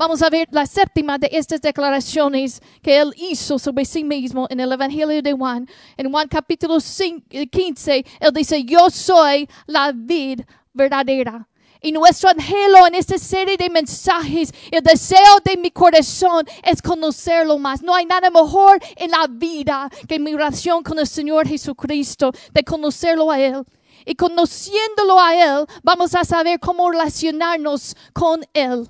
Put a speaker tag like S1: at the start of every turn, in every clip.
S1: Vamos a ver la séptima de estas declaraciones que él hizo sobre sí mismo en el Evangelio de Juan. En Juan capítulo 15, él dice, yo soy la vid verdadera. Y nuestro anhelo en esta serie de mensajes, el deseo de mi corazón es conocerlo más. No hay nada mejor en la vida que mi relación con el Señor Jesucristo, de conocerlo a Él. Y conociéndolo a Él, vamos a saber cómo relacionarnos con Él.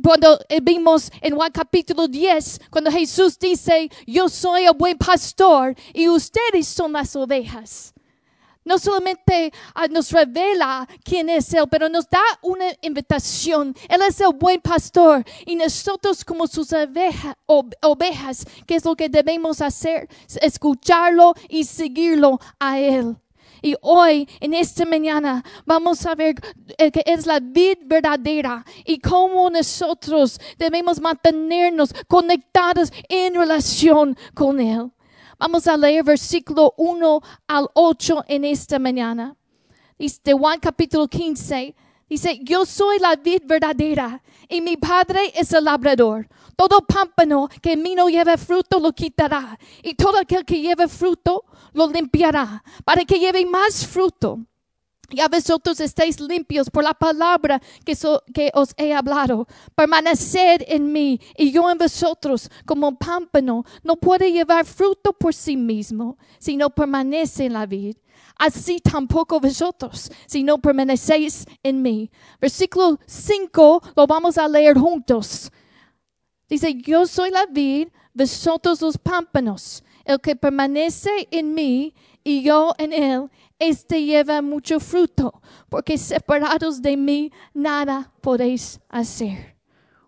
S1: Cuando eh, vimos en Juan capítulo 10, cuando Jesús dice, yo soy el buen pastor y ustedes son las ovejas. No solamente ah, nos revela quién es Él, pero nos da una invitación. Él es el buen pastor y nosotros como sus ovejas, ¿qué es lo que debemos hacer? Escucharlo y seguirlo a Él. Y hoy, en esta mañana, vamos a ver eh, que es la vida verdadera y cómo nosotros debemos mantenernos conectados en relación con Él. Vamos a leer versículo 1 al 8 en esta mañana. Dice Juan capítulo 15. Dice, yo soy la vid verdadera y mi padre es el labrador. Todo pámpano que en mí no lleve fruto lo quitará y todo aquel que lleve fruto lo limpiará para que lleve más fruto. Ya vosotros estáis limpios por la palabra que, que, os he hablado. Permaneced en mí y yo en vosotros, como un pámpano no puede llevar fruto por sí mismo, si no permanece en la vid. Así tampoco vosotros, si no permanecéis en mí. Versículo 5 lo vamos a leer juntos. Dice, yo soy la vid, vosotros los pámpanos. El que permanece en mí y yo en él, este lleva mucho fruto, porque separados de mí nada podéis hacer.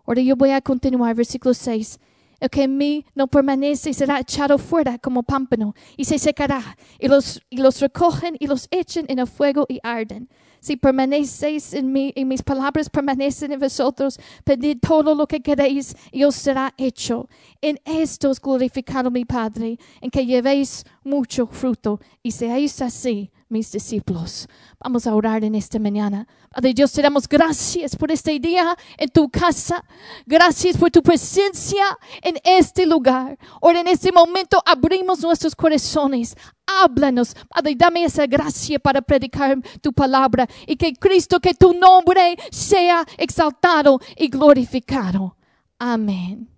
S1: Ahora yo voy a continuar, versículo 6. El que en mí no permanece será echado fuera como pámpano y se secará, y los, y los recogen y los echen en el fuego y arden. Si permanecéis en mí y mis palabras permanecen en vosotros, pedid todo lo que queréis y os será hecho. En esto es glorificado mi Padre, en que llevéis mucho fruto y seáis así mis discípulos. Vamos a orar en esta mañana. Padre Dios, te damos gracias por este día en tu casa. Gracias por tu presencia en este lugar. Ahora en este momento abrimos nuestros corazones. Háblanos, Padre, dame esa gracia para predicar tu palabra y que Cristo, que tu nombre sea exaltado y glorificado. Amén.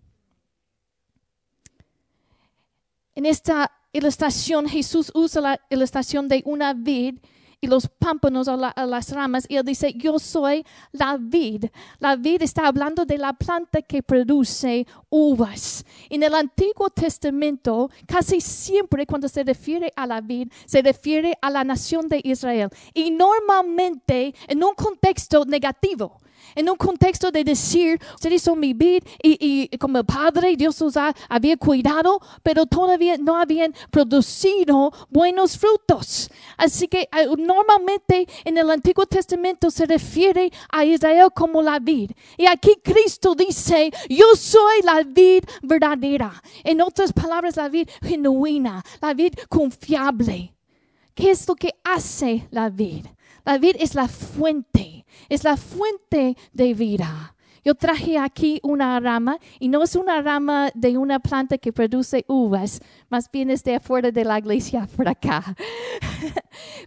S1: En esta ilustración, Jesús usa la ilustración de una vid y los pámpanos o, las ramas. Y él dice, yo soy la vid. La vid está hablando de la planta que produce uvas. En el Antiguo Testamento, casi siempre cuando se refiere a la vid, se refiere a la nación de Israel. Y normalmente en un contexto negativo en un contexto de decir, ustedes son mi vida y, como Padre, Dios los había cuidado, pero todavía no habían producido buenos frutos. Así que eh, normalmente en el Antiguo Testamento se refiere a Israel como la vid. Y aquí Cristo dice, yo soy la vid verdadera. En otras palabras, la vid genuina, la vid confiable. ¿Qué es lo que hace la vid? La vid es la fuente, es la fuente de vida. Yo traje aquí una rama y no es una rama de una planta que produce uvas, más bien es de afuera de la iglesia por acá.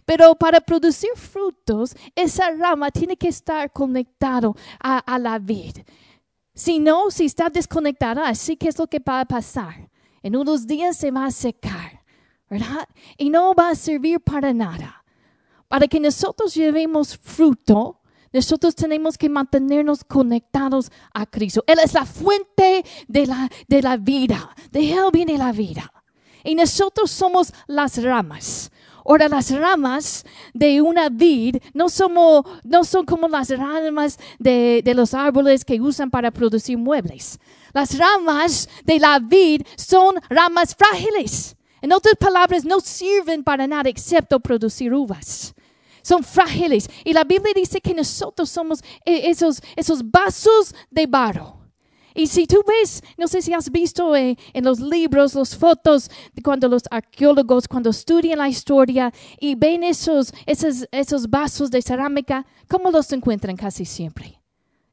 S1: Pero para producir frutos, esa rama tiene que estar conectado a, a la vid. Si no, si está desconectada, así que es lo que va a pasar. En unos días se va a secar, ¿verdad? Y no va a servir para nada. Para que nosotros llevemos fruto, nosotros tenemos que mantenernos conectados a Cristo. Él es la fuente de la, de la vida. De Él viene la vida. Y nosotros somos las ramas. Ahora, las ramas de una vid no, somos, no son como las ramas de, de los árboles que usan para producir muebles. Las ramas de la vid son ramas frágiles. En otras palabras, no sirven para nada excepto producir uvas son frágiles. Y la Biblia dice que nosotros somos eh, esos, esos vasos de barro. Y si tú ves, no sé si has visto eh, en los libros, las fotos, de cuando los arqueólogos, cuando estudian la historia y ven esos, esos, esos vasos de cerámica, ¿cómo los encuentran casi siempre?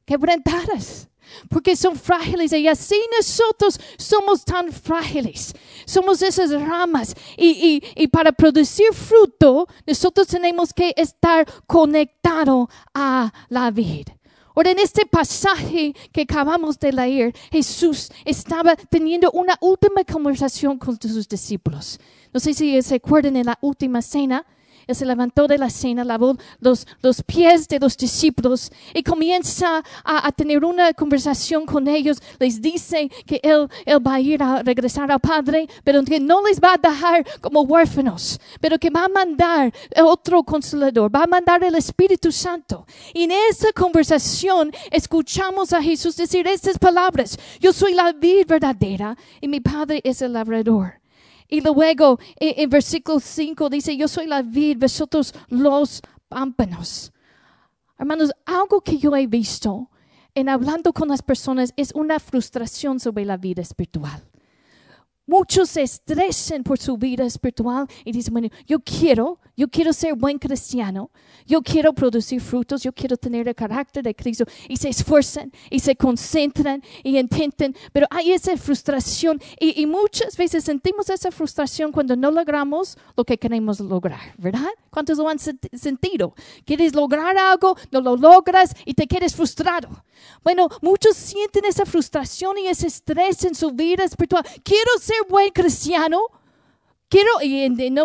S1: Quebrantadas. Porque son frágiles y así nosotros somos tan frágiles. Somos esas ramas y, y, y para producir fruto nosotros tenemos que estar conectados a la vida. Ahora, en este pasaje que acabamos de leer, Jesús estaba teniendo una última conversación con sus discípulos. No sé si se acuerdan en la última cena, él se levantó de la cena, lavó los, los pies de los discípulos y comienza a, tener una conversación con ellos. Les dice que él, él va a ir a regresar al Padre, pero que no les va a dejar como huérfanos, pero que va a mandar otro consolador, va a mandar el Espíritu Santo. Y en esa conversación escuchamos a Jesús decir estas palabras. Yo soy la vid verdadera y mi Padre es el labrador. Y luego en, versículo 5 dice, yo soy la vid, vosotros los pámpanos. Hermanos, algo que yo he visto en hablando con las personas es una frustración sobre la vida espiritual. Muchos se estresan por su vida espiritual y dicen, bueno, yo quiero, yo quiero ser buen cristiano, yo quiero producir frutos, yo quiero tener el carácter de Cristo. Y se esfuerzan y se concentran y intentan, pero hay esa frustración y, muchas veces sentimos esa frustración cuando no logramos lo que queremos lograr, ¿verdad? ¿Cuántos lo han sentido? Quieres lograr algo, no lo logras y te quedes frustrado. Bueno, muchos sienten esa frustración y ese estrés en su vida espiritual. Quiero ser buen cristiano, quiero,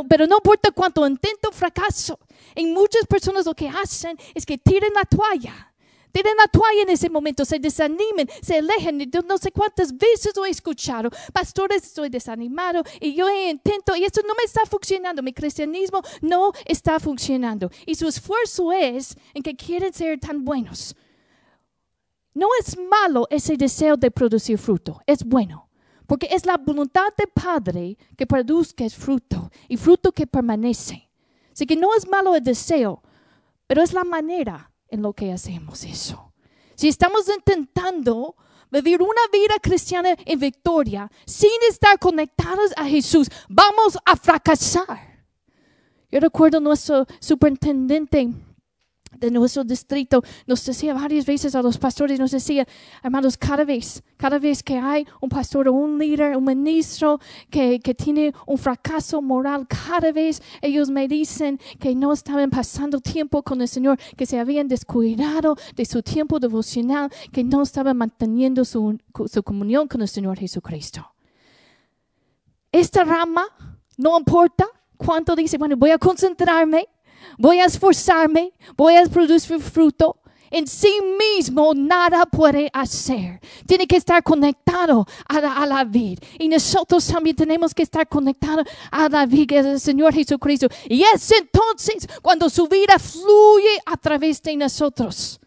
S1: pero no importa cuánto intento, fracaso. En muchas personas lo que hacen es que tiran la toalla. Tiran la toalla en ese momento, se desanimen, se alejan. No sé cuántas veces lo he escuchado. Pastores, estoy desanimado y yo intento y esto no me está funcionando. Mi cristianismo no está funcionando. Y su esfuerzo es en que quieren ser tan buenos. No es malo ese deseo de producir fruto, es bueno. Porque es la voluntad del Padre que produzca fruto y fruto que permanece. Así que no es malo el deseo, pero es la manera en lo que hacemos eso. Si estamos intentando vivir una vida cristiana en victoria sin estar conectados a Jesús, vamos a fracasar. Yo recuerdo nuestro superintendente de nuestro distrito nos decía varias veces a los pastores, nos decía, hermanos, cada vez, cada vez que hay un pastor o un líder, un ministro que, que tiene un fracaso moral, cada vez ellos me dicen que no estaban pasando tiempo con el Señor, que se habían descuidado de su tiempo devocional, que no estaban manteniendo su, su comunión con el Señor Jesucristo. Esta rama, no importa cuánto dice, bueno, voy a concentrarme voy a esforzarme, voy a producir fruto. En sí mismo nada puede hacer. Tiene que estar conectado a la, a la vid. Y nosotros también tenemos que estar conectados a la vid, que es el Señor Jesucristo. Y es entonces cuando su vida fluye a través de nosotros.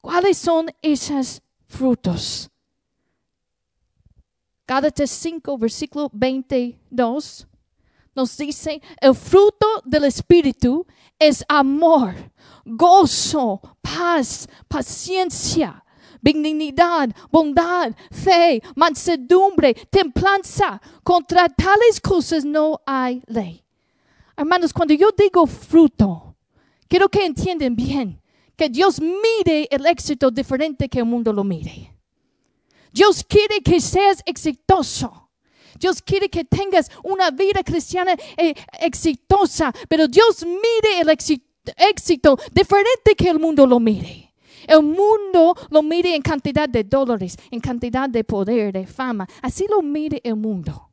S1: ¿Cuáles son esos frutos? Gálatas 5, versículo 22 nos dice, el fruto del Espíritu es amor, gozo, paz, paciencia, benignidad, bondad, fe, mansedumbre, templanza. Contra tales cosas no hay ley. Hermanos, cuando yo digo fruto, quiero que entiendan bien que Dios mire el éxito diferente que el mundo lo mire. Dios quiere que seas exitoso. Dios quiere que tengas una vida cristiana eh, exitosa, pero Dios mire el éxito diferente que el mundo lo mire. El mundo lo mire en cantidad de dólares, en cantidad de poder, de fama. Así lo mire el mundo.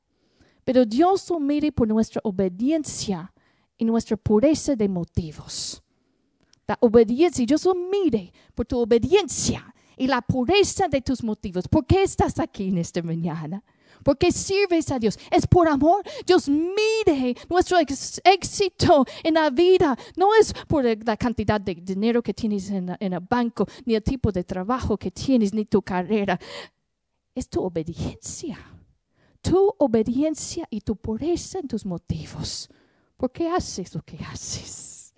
S1: Pero Dios lo mire por nuestra obediencia y nuestra pureza de motivos. La obediencia, Dios lo mire por tu obediencia y la pureza de tus motivos. ¿Por qué estás aquí en esta mañana? Porque sirves a Dios. Es por amor. Dios mire nuestro éxito en la vida. No es por la cantidad de dinero que tienes en, el banco, ni el tipo de trabajo que tienes, ni tu carrera. Es tu obediencia. Tu obediencia y tu pureza en tus motivos. ¿Por qué haces lo que haces?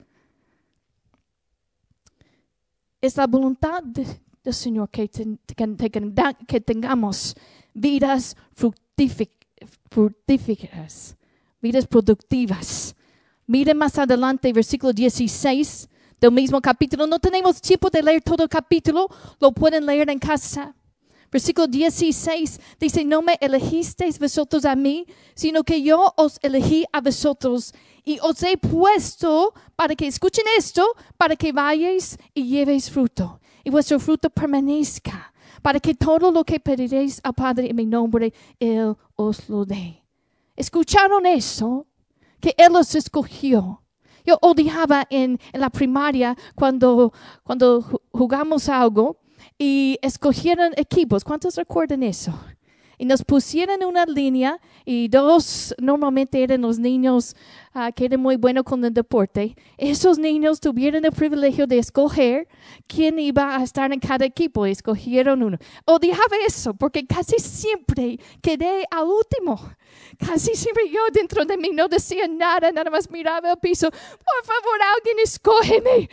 S1: Es la voluntad del Señor que, que tengamos vidas fructíferas, vidas productivas. Mire más adelante, versículo 16, del mismo capítulo. No tenemos tiempo de leer todo el capítulo, lo pueden leer en casa. Versículo 16 dice, no me elegisteis vosotros a mí, sino que yo os elegí a vosotros y os he puesto para que escuchen esto, para que vayáis y llevéis fruto y vuestro fruto permanezca, para que todo lo que pediréis al Padre en mi nombre, Él os lo dé. ¿Escucharon eso? Que Él los escogió. Yo odiaba en, en la primaria cuando, cuando jugamos algo y escogieron equipos. ¿Cuántos recuerdan eso? Y nos pusieron una línea y dos normalmente eran los niños uh, que eran muy buenos con el deporte. Esos niños tuvieron el privilegio de escoger quién iba a estar en cada equipo. Y escogieron uno. Odiaba eso porque casi siempre quedé al último. Casi siempre yo dentro de mí no decía nada, nada más miraba el piso. Por favor, alguien escógeme.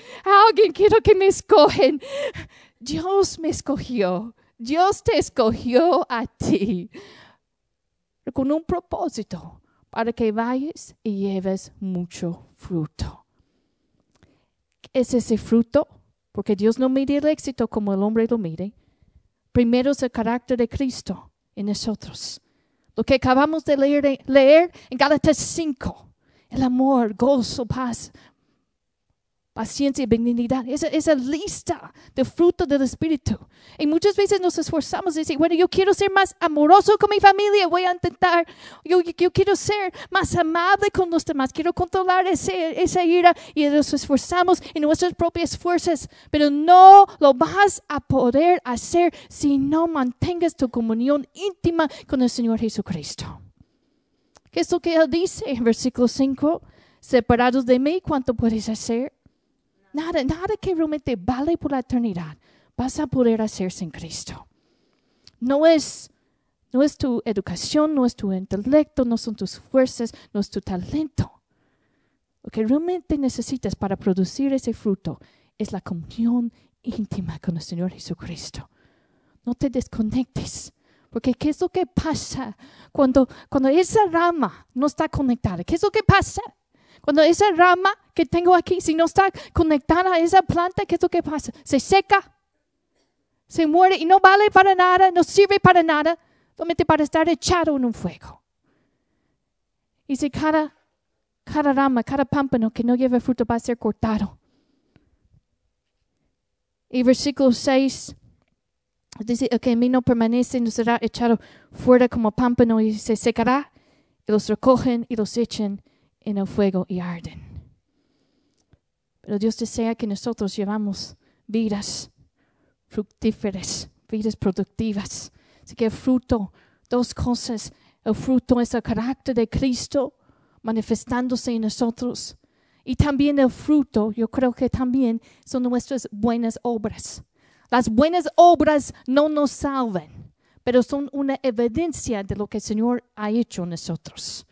S1: Alguien quiero que me escogen. Dios me escogió. Dios te escogió a ti con un propósito para que vayas y lleves mucho fruto. ¿Es ese fruto? Porque Dios no mide el éxito como el hombre lo mide. Primero es el carácter de Cristo en nosotros. Lo que acabamos de leer, en Gálatas 5. El amor, gozo, paz, paciencia y benignidad. Esa, esa lista de fruto del Espíritu. Y muchas veces nos esforzamos y decimos, bueno, yo quiero ser más amoroso con mi familia, voy a intentar, yo, yo quiero ser más amable con los demás, quiero controlar ese, esa ira y nos esforzamos en nuestras propias fuerzas, pero no lo vas a poder hacer si no mantengas tu comunión íntima con el Señor Jesucristo. ¿Qué es lo que Él dice en versículo 5? Separados de mí, ¿cuánto puedes hacer? Nada, nada que realmente vale por la eternidad vas a poder hacer sin Cristo. No es, no es tu educación, no es tu intelecto, no son tus fuerzas, no es tu talento. Lo que realmente necesitas para producir ese fruto es la comunión íntima con el Señor Jesucristo. No te desconectes. Porque ¿qué es lo que pasa cuando, cuando esa rama no está conectada? ¿Qué es lo que pasa? Cuando esa rama que tengo aquí, si no está conectada a esa planta, ¿qué es lo que pasa? Se seca, se muere y no vale para nada, no sirve para nada, solamente para estar echado en un fuego. Y si cada, cada rama, cada pámpano que no lleva fruto va a ser cortado. Y versículo 6 dice, el que en mí no permanece no será echado fuera como pámpano y se secará. Y los recogen y los echen en el fuego y arden. Pero Dios desea que nosotros llevamos vidas fructíferas, vidas productivas. Así que el fruto, dos cosas. El fruto es el carácter de Cristo manifestándose en nosotros. Y también el fruto, yo creo que también son nuestras buenas obras. Las buenas obras no nos salvan, pero son una evidencia de lo que el Señor ha hecho en nosotros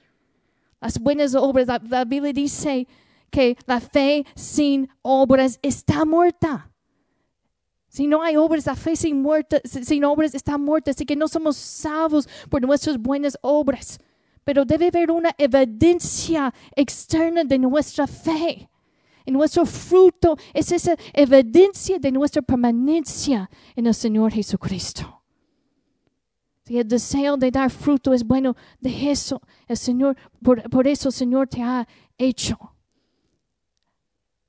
S1: las buenas obras. La, Biblia dice que la fe sin obras está muerta. Si no hay obras, la fe sin, muerta, sin obras está muerta. Así que no somos salvos por nuestras buenas obras. Pero debe haber una evidencia externa de nuestra fe. Y nuestro fruto es esa evidencia de nuestra permanencia en el Señor Jesucristo. Si el deseo de dar fruto es bueno, de eso el Señor, por, eso el Señor te ha hecho.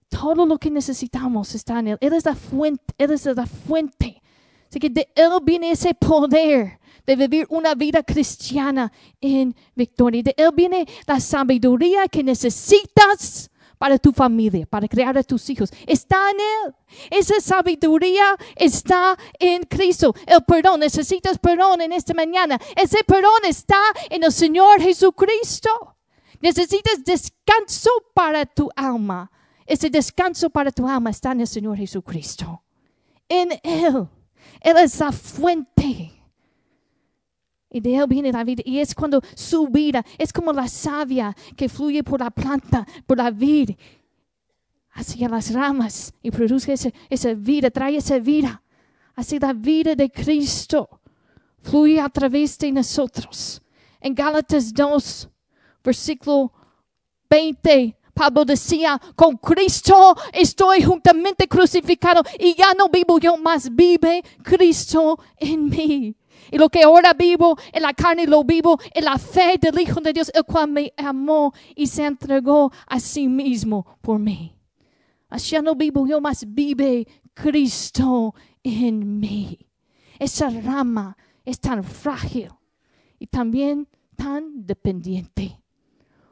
S1: Todo lo que necesitamos está en Él. Él es la fuente, Él es la fuente. Así que de Él viene ese poder de vivir una vida cristiana en victoria. De Él viene la sabiduría que necesitas para tu familia, para crear a tus hijos. Está en Él. Esa sabiduría está en Cristo. El perdón, necesitas perdón en esta mañana. Ese perdón está en el Señor Jesucristo. Necesitas descanso para tu alma. Ese descanso para tu alma está en el Señor Jesucristo. En Él. Él es la fuente. Y de él viene la vida. Y es cuando su vida es como la savia que fluye por la planta, por la vid, hacia las ramas y produce esa, vida, trae esa vida. Así la vida de Cristo fluye a través de nosotros. En Gálatas 2, versículo 20, Pablo decía, con Cristo estoy juntamente crucificado y ya no vivo yo, más vive Cristo en mí. Y lo que ahora vivo en la carne lo vivo en la fe del Hijo de Dios, el cual me amó y se entregó a sí mismo por mí. Así no vivo yo, más vive Cristo en mí. Esa rama es tan frágil y también tan dependiente.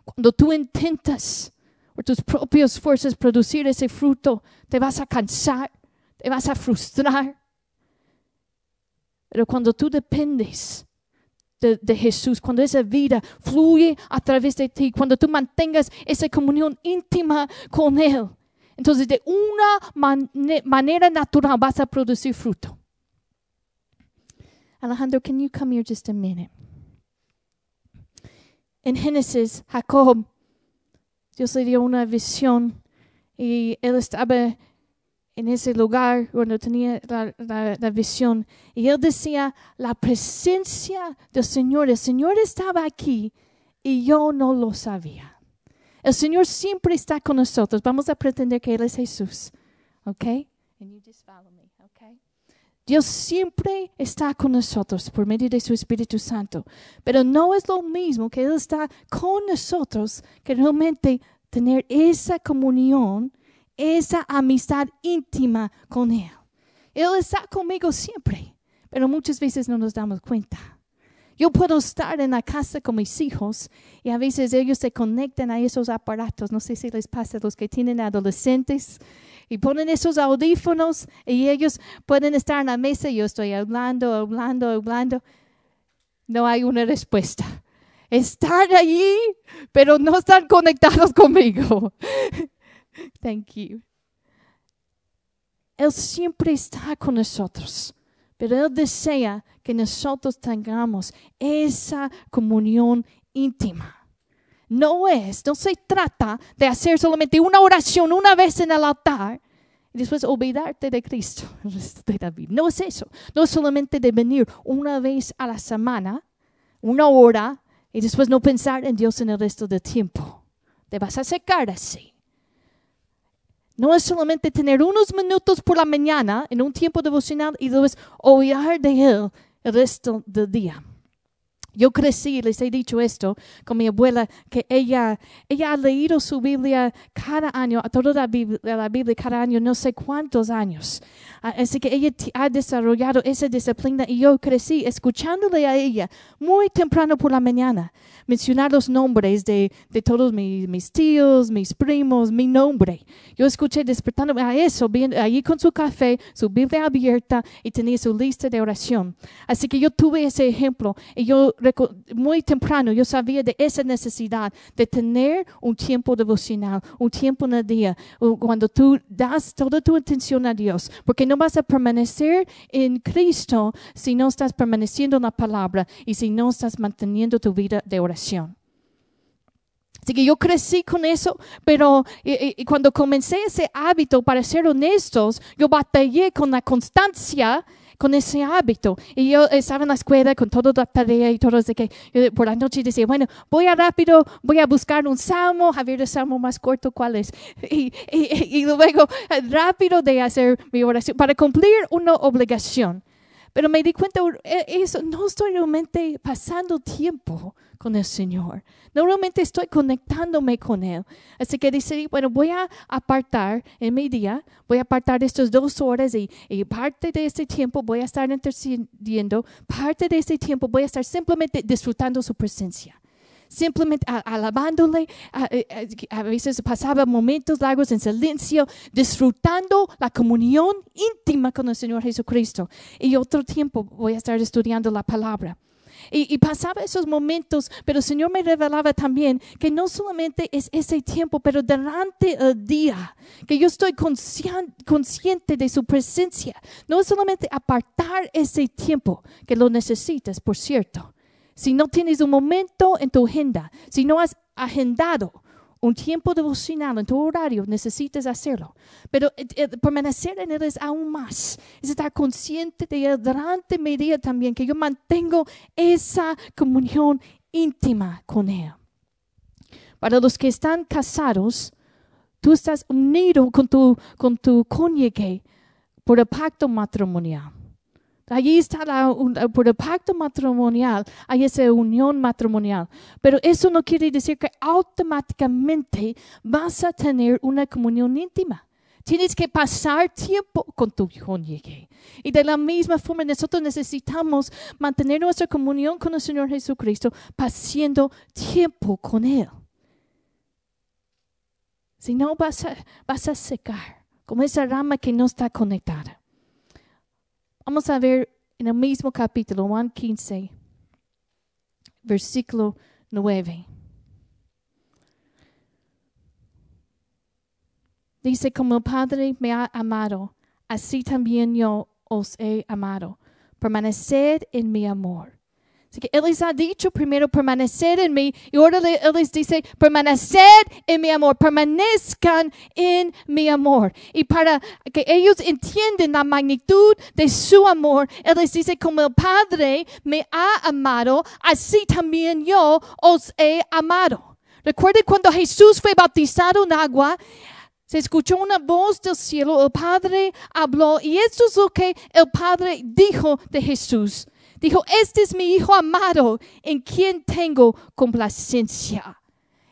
S1: Cuando tú intentas por tus propias fuerzas producir ese fruto, te vas a cansar, te vas a frustrar. Pero cuando tú dependes de, Jesús, cuando esa vida fluye a través de ti, cuando tú mantengas esa comunión íntima con Él, entonces de una manera natural vas a producir fruto. Alejandro, can you come here just a minute? En Génesis, Jacob, Dios le dio una visión y él estaba en ese lugar cuando tenía la, visión. Y él decía, la presencia del Señor, el Señor estaba aquí y yo no lo sabía. El Señor siempre está con nosotros. Vamos a pretender que Él es Jesús. ¿Ok? And you just follow me. Dios siempre está con nosotros por medio de su Espíritu Santo, pero no es lo mismo que Él está con nosotros que realmente tener esa comunión, esa amistad íntima con Él. Él está conmigo siempre, pero muchas veces no nos damos cuenta. Yo puedo estar en la casa con mis hijos y a veces ellos se conectan a esos aparatos. No sé si les pasa a los que tienen adolescentes y ponen esos audífonos y ellos pueden estar en la mesa y yo estoy hablando, hablando, hablando. No hay una respuesta. Están allí, pero no están conectados conmigo. Thank you. Él siempre está con nosotros, pero Él desea que nosotros tengamos esa comunión íntima. No es, no se trata de hacer solamente una oración una vez en el altar y después olvidarte de Cristo No es eso. No es solamente de venir una vez a la semana, una hora, y después no pensar en Dios en el resto del tiempo. Te vas a secar así. No es solamente tener unos minutos por la mañana en un tiempo devocional y después oír de Él el resto del día. Yo crecí, les he dicho esto, con mi abuela, que ella, ella ha leído su Biblia cada año, toda la Biblia, la Biblia cada año, no sé cuántos años. Ah, así que ella ha desarrollado esa disciplina y yo crecí escuchándole a ella muy temprano por la mañana mencionar los nombres de, de todos mis, mis, tíos, mis primos, mi nombre. Yo escuché despertándome a eso, bien, allí con su café, su Biblia abierta y tenía su lista de oración. Así que yo tuve ese ejemplo y yo muy temprano yo sabía de esa necesidad de tener un tiempo devocional, un tiempo en el día, cuando tú das toda tu atención a Dios, porque no vas a permanecer en Cristo si no estás permaneciendo en la palabra y si no estás manteniendo tu vida de oración. Así que yo crecí con eso, pero y, cuando comencé ese hábito, para ser honestos, yo batallé con la constancia con ese hábito. Y yo estaba en la escuela con toda la tarea y todo, de que por la noche decía, bueno, voy a rápido, voy a buscar un salmo, a ver el salmo más corto, ¿cuál es? Y, y, y luego rápido de hacer mi oración para cumplir una obligación. Pero me di cuenta, e, eso, no estoy realmente pasando tiempo con el Señor. No realmente estoy conectándome con Él. Así que decidí, bueno, voy a apartar en mi día, voy a apartar estas dos horas y, parte de este tiempo voy a estar intercediendo, parte de este tiempo voy a estar simplemente disfrutando su presencia simplemente alabándole. A, veces pasaba momentos largos en silencio, disfrutando la comunión íntima con el Señor Jesucristo. Y otro tiempo voy a estar estudiando la palabra. Y, pasaba esos momentos, pero el Señor me revelaba también que no solamente es ese tiempo, pero durante el día, que yo estoy consciente de su presencia. No es solamente apartar ese tiempo, que lo necesitas, por cierto, si no tienes un momento en tu agenda, si no has agendado un tiempo devocional en tu horario, necesitas hacerlo. Pero eh, eh, permanecer en Él es aún más. Es estar consciente de Él durante mi día también, que yo mantengo esa comunión íntima con Él. Para los que están casados, tú estás unido con tu, con tu cónyuge por el pacto matrimonial. Allí está la, por el pacto matrimonial, hay esa unión matrimonial. Pero eso no quiere decir que automáticamente vas a tener una comunión íntima. Tienes que pasar tiempo con tu cónyuge. Y de la misma forma nosotros necesitamos mantener nuestra comunión con el Señor Jesucristo pasando tiempo con Él. Si no, vas a, vas a secar como esa rama que no está conectada. Vamos a ver en el mismo capítulo, Juan 15, versículo 9. Dice, como el Padre me ha amado, así también yo os he amado. Permaneced en mi amor. Así Él les ha dicho primero permanecer en mí y ahora Él les dice permaneced en mi amor, permanezcan en mi amor. Y para que ellos entiendan la magnitud de su amor, Él les dice como el Padre me ha amado, así también yo os he amado. Recuerden cuando Jesús fue bautizado en agua, se escuchó una voz del cielo, el Padre habló y esto es lo que el Padre dijo de Jesús. Dijo, este es mi Hijo amado en quien tengo complacencia.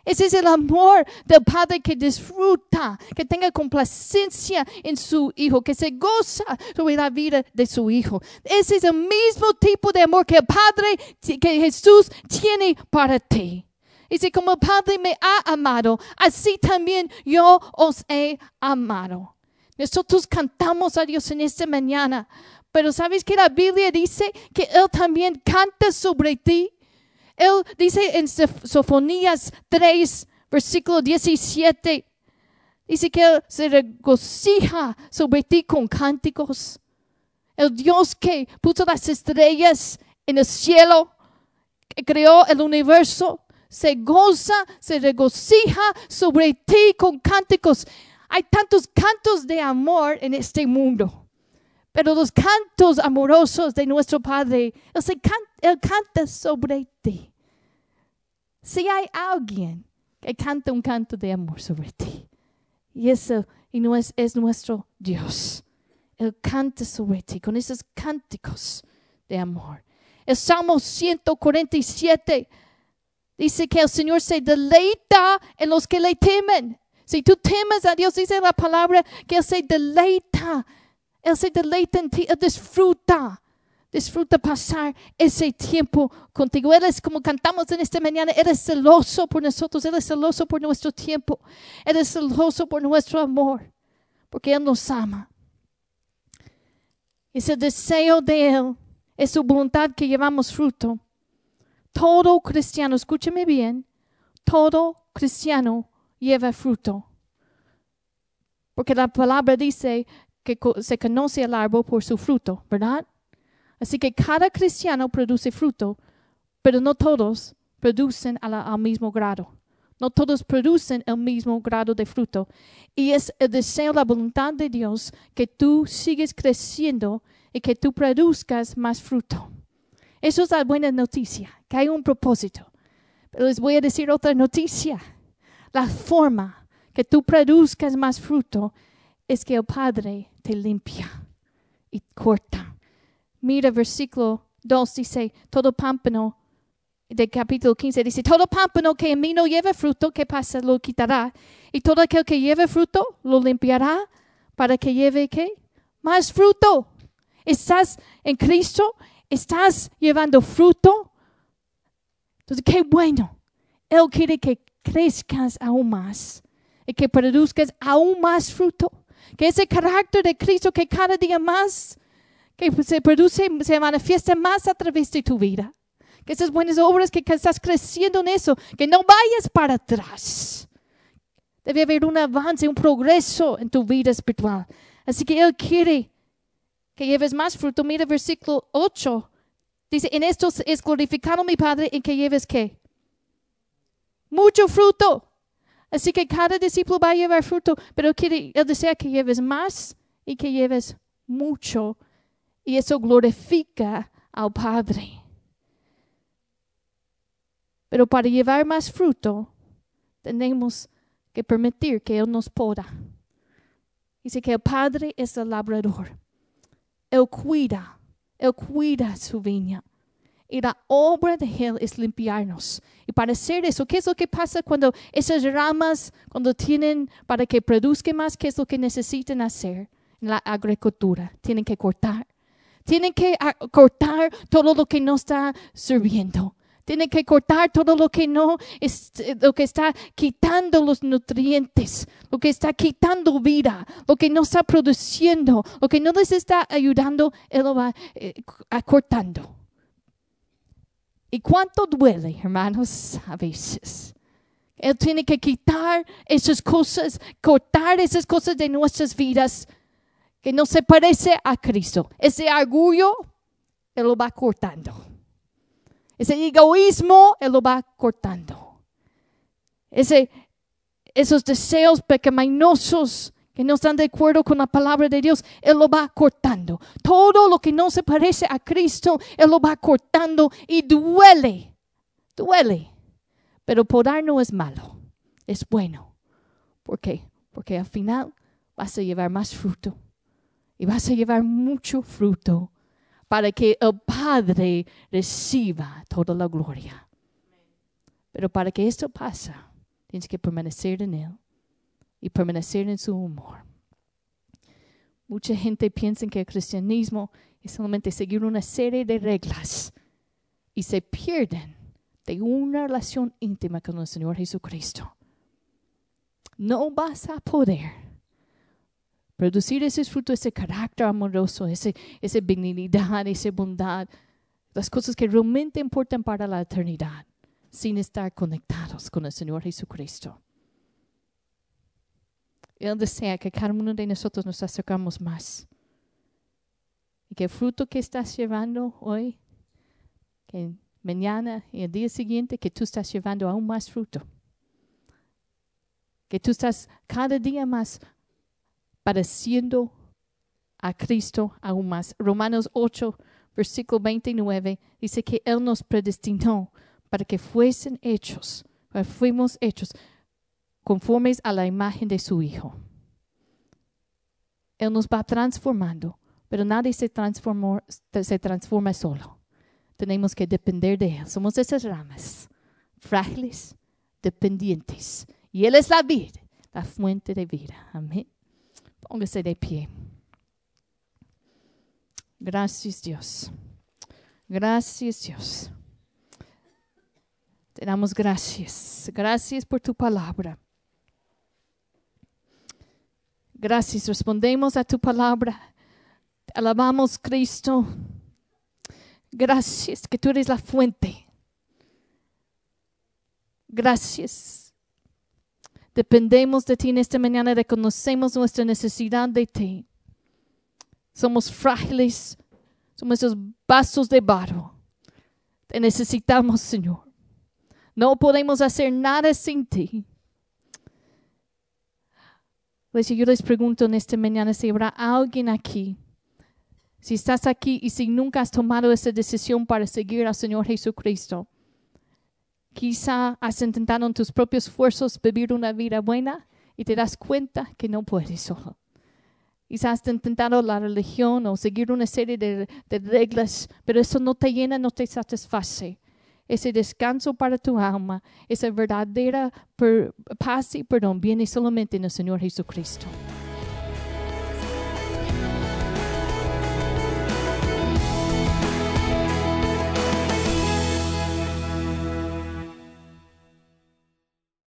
S1: Ese es el amor del Padre que disfruta, que tenga complacencia en su Hijo, que se goza sobre la vida de su Hijo. Ese es el mismo tipo de amor que el Padre, que Jesús tiene para ti. Dice, como el Padre me ha amado, así también yo os he amado. Nosotros cantamos a Dios en esta mañana, pero ¿sabes que la Biblia dice que Él también canta sobre ti? Él dice en Sofonías 3, versículo 17, dice que Él se regocija sobre ti con cánticos. El Dios que puso las estrellas en el cielo, que creó el universo, se goza, se regocija sobre ti con cánticos. Hay tantos cantos de amor en este mundo, pero los cantos amorosos de nuestro Padre, Él, canta, sobre ti. Si hay alguien que canta un canto de amor sobre ti, y eso y no es, es nuestro Dios. Él canta sobre ti con esos cánticos de amor. El Salmo 147 Dice que el Señor se deleita en los que le temen. Si tú temes a Dios, dice la palabra que Él se deleita. Él se deleita en ti, Él disfruta. Disfruta pasar ese tiempo contigo. Él es como cantamos en esta mañana. Él es celoso por nosotros. Él celoso por nuestro tiempo. Él celoso por nuestro amor. Porque Él nos ama. Es el deseo de Él. Es su voluntad que llevamos fruto. Todo cristiano, escúcheme bien, todo cristiano lleva fruto. Porque la palabra dice que se conoce el árbol por su fruto, ¿verdad? Así que cada cristiano produce fruto, pero no todos producen al mismo grado. No todos producen el mismo grado de fruto. Y es el deseo, la voluntad de Dios que tú sigues creciendo y que tú produzcas más fruto. Eso es la buena noticia, que hay un propósito. Pero les voy a decir otra noticia. La forma que tú produzcas más fruto es que el Padre te limpia y corta. Mira, versículo 2 dice, todo pámpano, de capítulo 15 dice, todo pámpano que en mí no lleve fruto, ¿qué pasa? Lo quitará. Y todo aquel que lleve fruto, lo limpiará para que lleve, ¿qué? Más fruto. Estás en Cristo, estás llevando fruto. Entonces, qué bueno. Él quiere que crezcas aún más y que produzcas aún más fruto. Que ese carácter de Cristo que cada día más que se produce, se manifiesta más a través de tu vida. Que esas buenas obras que, estás creciendo en eso, que no vayas para atrás. Debe haber un avance, un progreso en tu vida espiritual. Así que Él quiere que lleves más fruto. Mira versículo 8. Dice, en esto es glorificado mi Padre en que lleves qué? Mucho fruto. Así que cada discípulo va a llevar fruto, pero quiere, él desea que lleves más y que lleves mucho. Y eso glorifica al Padre. Pero para llevar más fruto, tenemos que permitir que Él nos poda. Dice que el Padre es el labrador. Él cuida, Él cuida su viña. Y la obra de Él es limpiarnos. Y para hacer eso, ¿qué es lo que pasa cuando esas ramas, cuando tienen, para que produzcan más, qué es lo que necesitan hacer en la agricultura? Tienen que cortar. Tienen que ah, cortar todo lo que no está sirviendo. Tienen que cortar todo lo que no es, lo que está quitando los nutrientes, lo que está quitando vida, lo que no está produciendo, lo que no les está ayudando, Él lo va eh, cortando. ¿Y cuánto duele, hermanos, a veces? Él tiene que quitar esas cosas, cortar esas cosas de nuestras vidas que no se parece a Cristo. Ese orgullo, Él lo va cortando. Ese egoísmo, Él lo va cortando. Ese, esos deseos pecaminosos que no están de acuerdo con la palabra de Dios, Él lo va cortando. Todo lo que no se parece a Cristo, Él lo va cortando y duele, duele. Pero podar no es malo, es bueno. ¿Por qué? Porque al final vas a llevar más fruto y vas a llevar mucho fruto para que el Padre reciba toda la gloria. Pero para que esto pase, tienes que permanecer en Él y permanecer en su humor. Mucha gente piensa que el cristianismo es solamente seguir una serie de reglas y se pierden de una relación íntima con el Señor Jesucristo. No vas a poder producir ese fruto, ese carácter amoroso, ese, esa benignidad, esa bondad, las cosas que realmente importan para la eternidad, sin estar conectados con el Señor Jesucristo. Él desea que cada uno de nosotros nos acercamos más. Y que el fruto que estás llevando hoy, que mañana y el día siguiente, que tú estás llevando aún más fruto. Que tú estás cada día más pareciendo a Cristo aún más. Romanos 8, versículo 29 dice que Él nos predestinó para que fuesen hechos, fuimos hechos conformes a la imagen de su Hijo. Él nos va transformando, pero nadie se, se transforma solo. Tenemos que depender de Él. Somos esas ramas, frágiles, dependientes. Y Él es la vida, la fuente de vida. Amén. Póngase de pie. Gracias Dios. Gracias Dios. Te damos gracias. Gracias por tu palabra. Gracias. Respondemos a tu palabra. Te alabamos Cristo. Gracias que tú eres la fuente. Gracias Dependemos de ti en esta mañana, reconocemos nuestra necesidad de ti. Somos frágiles, somos esos vasos de barro. Te necesitamos, Señor. No podemos hacer nada sin ti. Pues yo les pregunto en esta mañana si habrá alguien aquí, si estás aquí y si nunca has tomado esa decisión para seguir al Señor Jesucristo Quizá has intentado en tus propios esfuerzos vivir una vida buena y te das cuenta que no puedes solo. Quizás has intentado la religión o seguir una serie de, reglas, pero eso no te llena, no te satisface. Ese descanso para tu alma, esa verdadera paz y perdón viene solamente en el Señor Jesucristo.